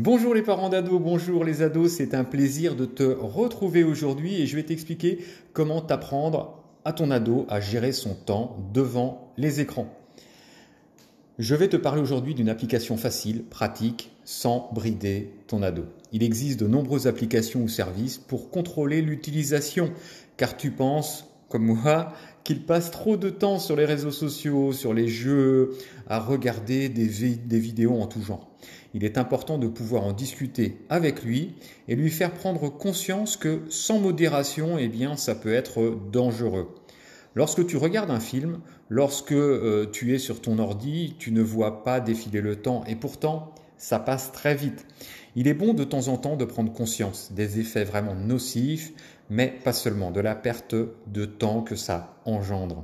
Bonjour les parents d'ados, bonjour les ados, c'est un plaisir de te retrouver aujourd'hui et je vais t'expliquer comment t'apprendre à ton ado à gérer son temps devant les écrans. Je vais te parler aujourd'hui d'une application facile, pratique, sans brider ton ado. Il existe de nombreuses applications ou services pour contrôler l'utilisation, car tu penses, comme moi, qu'il passe trop de temps sur les réseaux sociaux, sur les jeux, à regarder des, des vidéos en tout genre. Il est important de pouvoir en discuter avec lui et lui faire prendre conscience que sans modération, eh bien, ça peut être dangereux. Lorsque tu regardes un film, lorsque euh, tu es sur ton ordi, tu ne vois pas défiler le temps et pourtant, ça passe très vite. Il est bon de temps en temps de prendre conscience des effets vraiment nocifs, mais pas seulement, de la perte de temps que ça engendre.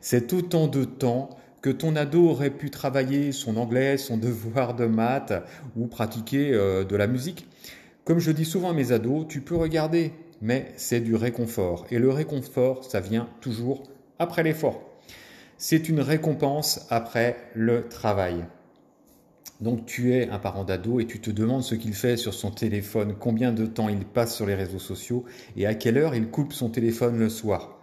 C'est autant de temps ton ado aurait pu travailler son anglais, son devoir de maths ou pratiquer euh, de la musique. Comme je dis souvent à mes ados, tu peux regarder, mais c'est du réconfort. Et le réconfort, ça vient toujours après l'effort. C'est une récompense après le travail. Donc tu es un parent d'ado et tu te demandes ce qu'il fait sur son téléphone, combien de temps il passe sur les réseaux sociaux et à quelle heure il coupe son téléphone le soir.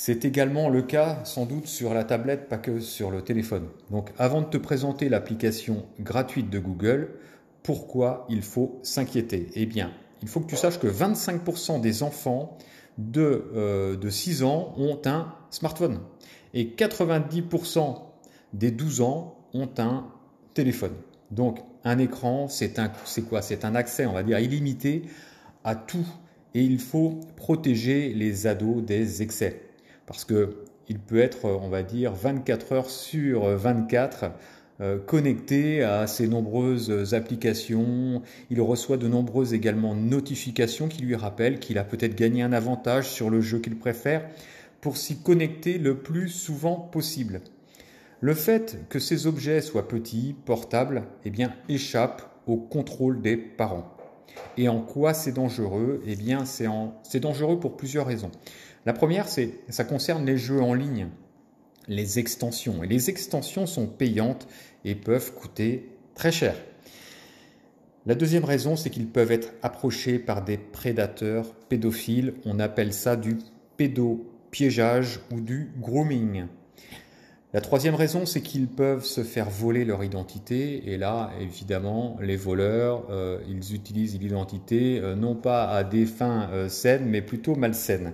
C'est également le cas sans doute sur la tablette, pas que sur le téléphone. Donc avant de te présenter l'application gratuite de Google, pourquoi il faut s'inquiéter? Eh bien, il faut que tu saches que 25% des enfants de, euh, de 6 ans ont un smartphone et 90% des 12 ans ont un téléphone. Donc un écran, c'est quoi? C'est un accès, on va dire, illimité à tout. Et il faut protéger les ados des excès. Parce que il peut être, on va dire, 24 heures sur 24 euh, connecté à ces nombreuses applications. Il reçoit de nombreuses également notifications qui lui rappellent qu'il a peut-être gagné un avantage sur le jeu qu'il préfère pour s'y connecter le plus souvent possible. Le fait que ces objets soient petits, portables, eh bien, échappe au contrôle des parents. Et en quoi c'est dangereux? Eh bien, c'est dangereux pour plusieurs raisons. La première, c'est ça concerne les jeux en ligne les extensions. Et les extensions sont payantes et peuvent coûter très cher. La deuxième raison, c'est qu'ils peuvent être approchés par des prédateurs pédophiles. On appelle ça du pédopiégeage ou du grooming. La troisième raison, c'est qu'ils peuvent se faire voler leur identité. Et là, évidemment, les voleurs, euh, ils utilisent l'identité euh, non pas à des fins euh, saines, mais plutôt malsaines.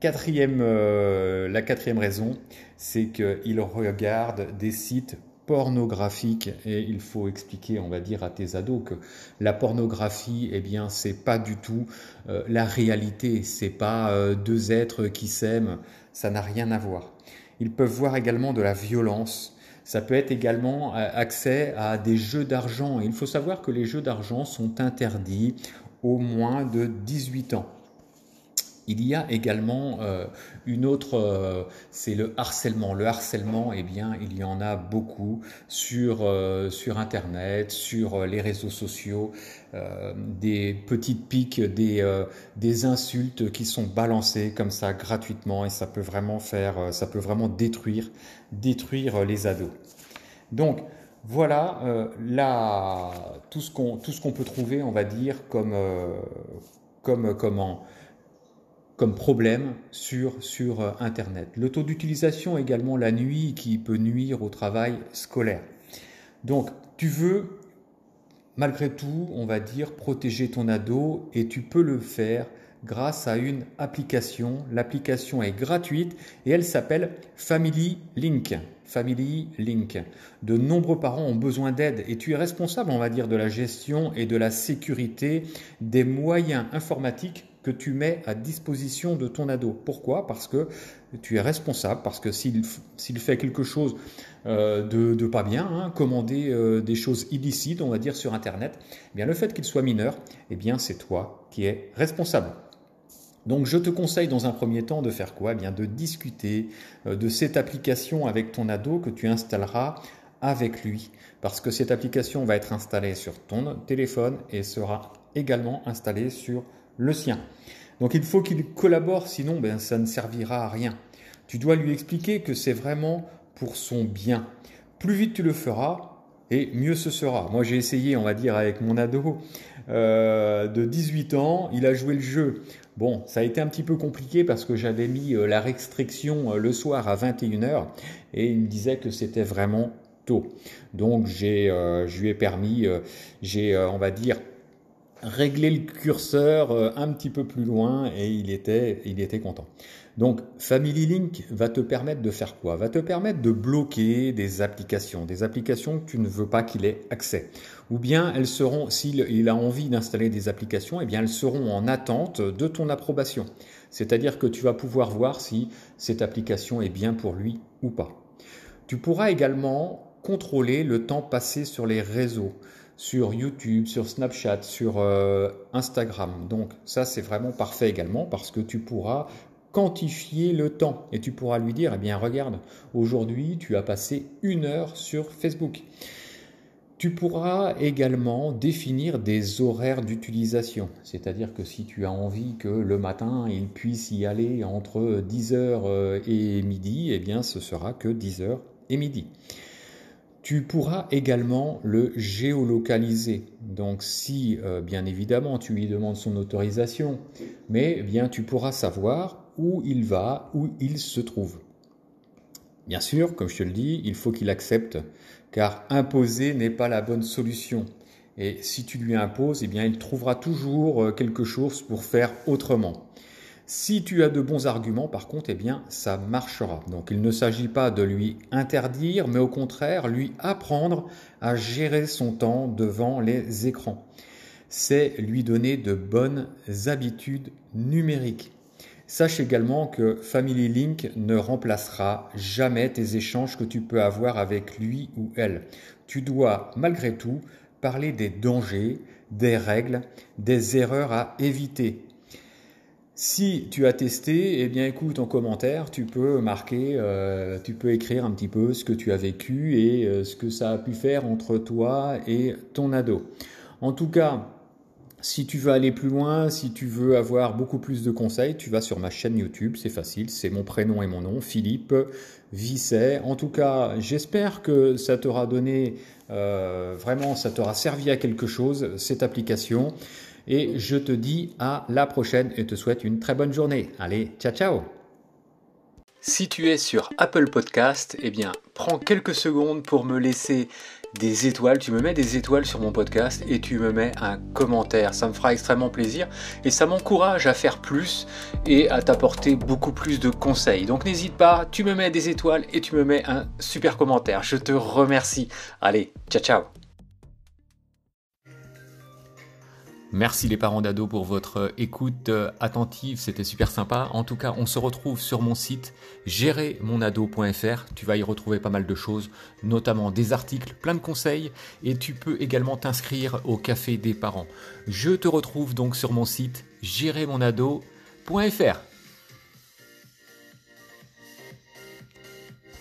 Quatrième, la quatrième raison, c'est qu'il regarde des sites pornographiques et il faut expliquer, on va dire, à tes ados que la pornographie, eh bien, c'est pas du tout la réalité. C'est pas deux êtres qui s'aiment. Ça n'a rien à voir. Ils peuvent voir également de la violence. Ça peut être également accès à des jeux d'argent. il faut savoir que les jeux d'argent sont interdits au moins de 18 ans. Il y a également euh, une autre, euh, c'est le harcèlement. Le harcèlement, eh bien, il y en a beaucoup sur euh, sur Internet, sur les réseaux sociaux, des petites piques, des des insultes qui sont balancées comme ça gratuitement et ça peut vraiment faire, ça peut vraiment détruire détruire les ados. Donc voilà ce qu'on tout ce qu'on peut trouver, on va dire comme comme comment comme problème sur, euh, Internet. Le taux d'utilisation également la nuit qui peut nuire au travail scolaire. Donc, tu veux, malgré tout, on va dire, protéger ton ado et tu peux le faire grâce à une application. L'application est gratuite et elle s'appelle Family Link. Family Link. De nombreux parents ont besoin d'aide et tu es responsable, on va dire, de la gestion et de la sécurité des moyens informatiques que tu mets à disposition de ton ado. Pourquoi? Parce que tu es responsable, parce que s'il fait quelque chose euh, de, pas bien, hein, commander euh, des choses illicites, on va dire, sur Internet, eh bien le fait qu'il soit mineur, eh bien c'est toi qui es responsable. Donc je te conseille dans un premier temps de faire quoi? Eh bien de discuter euh, de cette application avec ton ado que tu installeras avec lui parce que cette application va être installée sur ton téléphone et sera également installée sur le sien. Donc il faut qu'il collabore, sinon ben, ça ne servira à rien. Tu dois lui expliquer que c'est vraiment pour son bien. Plus vite tu le feras, et mieux ce sera. Moi j'ai essayé, on va dire, avec mon ado euh, de 18 ans, il a joué le jeu. Bon, ça a été un petit peu compliqué parce que j'avais mis euh, la restriction euh, le soir à 21h et il me disait que c'était vraiment tôt. Donc j'ai, je lui ai permis, j'ai, on va dire, régler le curseur un petit peu plus loin et il était, il était content. Donc Family Link va te permettre de faire quoi? Va te permettre de bloquer des applications, des applications que tu ne veux pas qu'il ait accès. Ou bien elles seront, s'il a envie d'installer des applications, eh bien elles seront en attente de ton approbation. C'est-à-dire que tu vas pouvoir voir si cette application est bien pour lui ou pas. Tu pourras également contrôler le temps passé sur les réseaux sur YouTube, sur Snapchat, sur euh, Instagram. Donc ça c'est vraiment parfait également parce que tu pourras quantifier le temps et tu pourras lui dire, eh bien regarde, aujourd'hui tu as passé une heure sur Facebook. Tu pourras également définir des horaires d'utilisation, c'est-à-dire que si tu as envie que le matin il puisse y aller entre 10h euh, et midi, eh bien ce sera que 10h et midi. Tu pourras également le géolocaliser. Donc si euh, bien évidemment tu lui demandes son autorisation, mais eh bien tu pourras savoir où il va, où il se trouve. Bien sûr, comme je te le dis, il faut qu'il accepte, car imposer n'est pas la bonne solution. Et si tu lui imposes, eh bien, il trouvera toujours euh, quelque chose pour faire autrement. Si tu as de bons arguments, par contre, eh bien, ça marchera. Donc, il ne s'agit pas de lui interdire, mais au contraire, lui apprendre à gérer son temps devant les écrans. C'est lui donner de bonnes habitudes numériques. Sache également que Family Link ne remplacera jamais tes échanges que tu peux avoir avec lui ou elle. Tu dois malgré tout parler des dangers, des règles, des erreurs à éviter. Si tu as testé, eh bien écoute en commentaire, tu peux marquer, euh, tu peux écrire un petit peu ce que tu as vécu et euh, ce que ça a pu faire entre toi et ton ado. En tout cas, si tu veux aller plus loin, si tu veux avoir beaucoup plus de conseils, tu vas sur ma chaîne YouTube, c'est facile, c'est mon prénom et mon nom, Philippe Visset. En tout cas, j'espère que ça t'aura donné, euh, vraiment, ça t'aura servi à quelque chose, cette application. Et je te dis à la prochaine et te souhaite une très bonne journée. Allez, ciao ciao Si tu es sur Apple Podcast, eh bien, prends quelques secondes pour me laisser des étoiles, tu me mets des étoiles sur mon podcast et tu me mets un commentaire. Ça me fera extrêmement plaisir et ça m'encourage à faire plus et à t'apporter beaucoup plus de conseils. Donc n'hésite pas, tu me mets des étoiles et tu me mets un super commentaire. Je te remercie. Allez, ciao ciao Merci les parents d'ado pour votre écoute euh, attentive, c'était super sympa. En tout cas, on se retrouve sur mon site gérermonado.fr. Tu vas y retrouver pas mal de choses, notamment des articles, plein de conseils, et tu peux également t'inscrire au café des parents. Je te retrouve donc sur mon site gérermonado.fr.